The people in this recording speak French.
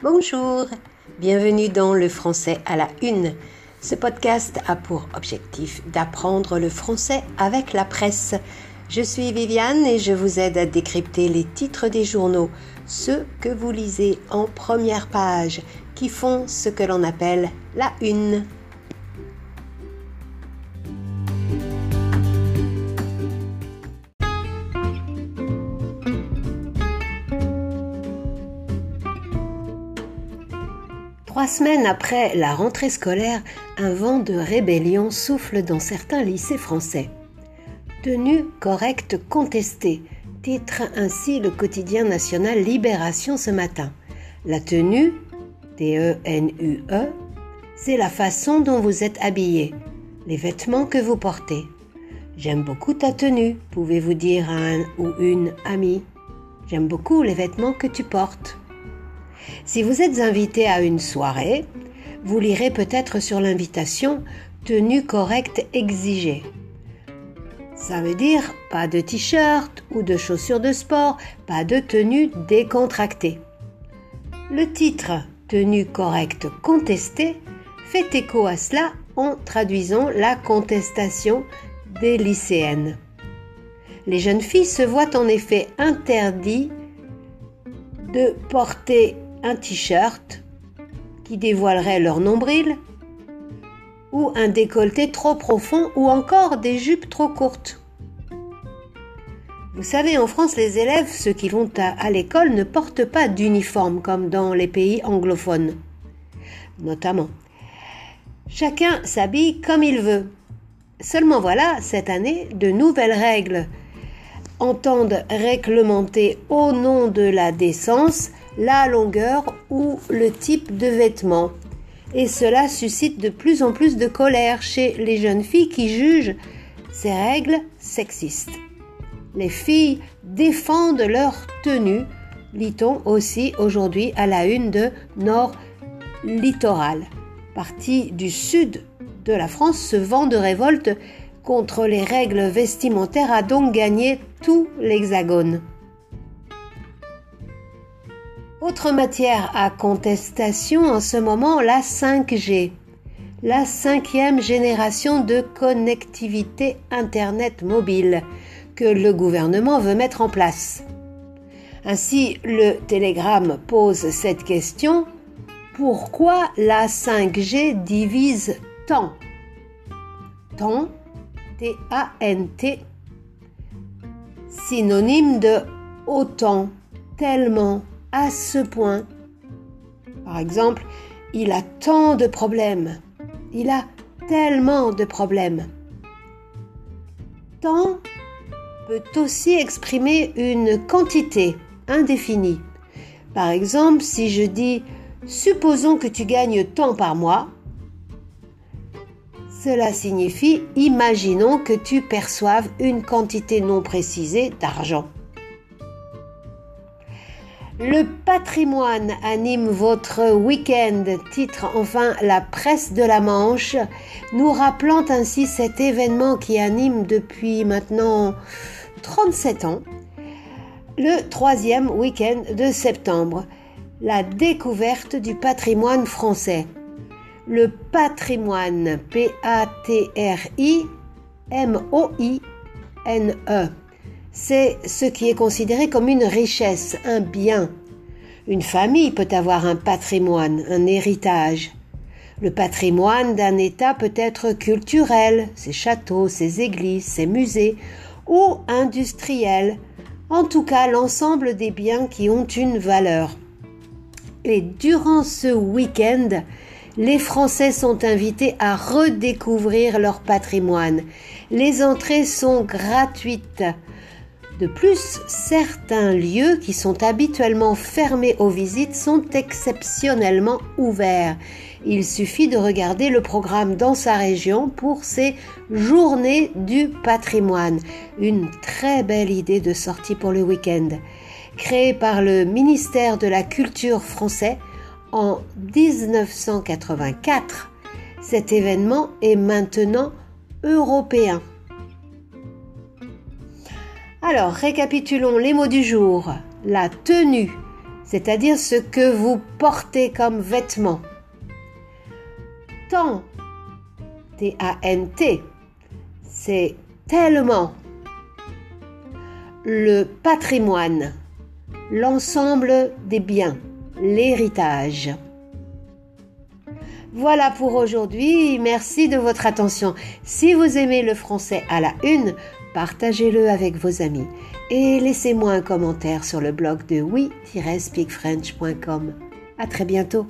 Bonjour, bienvenue dans le français à la une. Ce podcast a pour objectif d'apprendre le français avec la presse. Je suis Viviane et je vous aide à décrypter les titres des journaux, ceux que vous lisez en première page, qui font ce que l'on appelle la une. Trois semaines après la rentrée scolaire, un vent de rébellion souffle dans certains lycées français. Tenue correcte contestée, titre ainsi le quotidien national Libération ce matin. La tenue, T-E-N-U-E, e, c'est la façon dont vous êtes habillé, les vêtements que vous portez. J'aime beaucoup ta tenue, pouvez-vous dire à un ou une amie. J'aime beaucoup les vêtements que tu portes. Si vous êtes invité à une soirée, vous lirez peut-être sur l'invitation tenue correcte exigée. Ça veut dire pas de t-shirt ou de chaussures de sport, pas de tenue décontractée. Le titre tenue correcte contestée fait écho à cela en traduisant la contestation des lycéennes. Les jeunes filles se voient en effet interdit de porter un t-shirt qui dévoilerait leur nombril, ou un décolleté trop profond, ou encore des jupes trop courtes. Vous savez, en France, les élèves, ceux qui vont à, l'école, ne portent pas d'uniforme comme dans les pays anglophones, notamment. Chacun s'habille comme il veut. Seulement voilà, cette année, de nouvelles règles entendent réglementer au nom de la décence la longueur ou le type de vêtement. Et cela suscite de plus en plus de colère chez les jeunes filles qui jugent ces règles sexistes. Les filles défendent leur tenue, lit-on aussi aujourd'hui à la une de Nord Littoral. Partie du sud de la France, ce vent de révolte contre les règles vestimentaires a donc gagné tout l'hexagone. Autre matière à contestation en ce moment, la 5G, la cinquième génération de connectivité Internet mobile que le gouvernement veut mettre en place. Ainsi, le Télégramme pose cette question. Pourquoi la 5G divise tant? Tant, T-A-N-T, synonyme de autant, tellement, à ce point. Par exemple, il a tant de problèmes. Il a tellement de problèmes. Tant peut aussi exprimer une quantité indéfinie. Par exemple, si je dis supposons que tu gagnes tant par mois, cela signifie imaginons que tu perçoives une quantité non précisée d'argent. Le patrimoine anime votre week-end, titre enfin la presse de la Manche, nous rappelant ainsi cet événement qui anime depuis maintenant 37 ans, le troisième week-end de septembre, la découverte du patrimoine français. Le patrimoine, P-A-T-R-I-M-O-I-N-E c'est ce qui est considéré comme une richesse, un bien. Une famille peut avoir un patrimoine, un héritage. Le patrimoine d'un État peut être culturel, ses châteaux, ses églises, ses musées, ou industriel, en tout cas l'ensemble des biens qui ont une valeur. Et durant ce week-end, les Français sont invités à redécouvrir leur patrimoine. Les entrées sont gratuites. De plus, certains lieux qui sont habituellement fermés aux visites sont exceptionnellement ouverts. Il suffit de regarder le programme dans sa région pour ces journées du patrimoine. Une très belle idée de sortie pour le week-end. Créée par le ministère de la Culture français en 1984, cet événement est maintenant européen. Alors, récapitulons les mots du jour. La tenue, c'est-à-dire ce que vous portez comme vêtements. Tant, T-A-N-T, c'est tellement. Le patrimoine, l'ensemble des biens, l'héritage. Voilà pour aujourd'hui, merci de votre attention. Si vous aimez le français à la une, partagez-le avec vos amis et laissez-moi un commentaire sur le blog de oui-speakfrench.com. À très bientôt.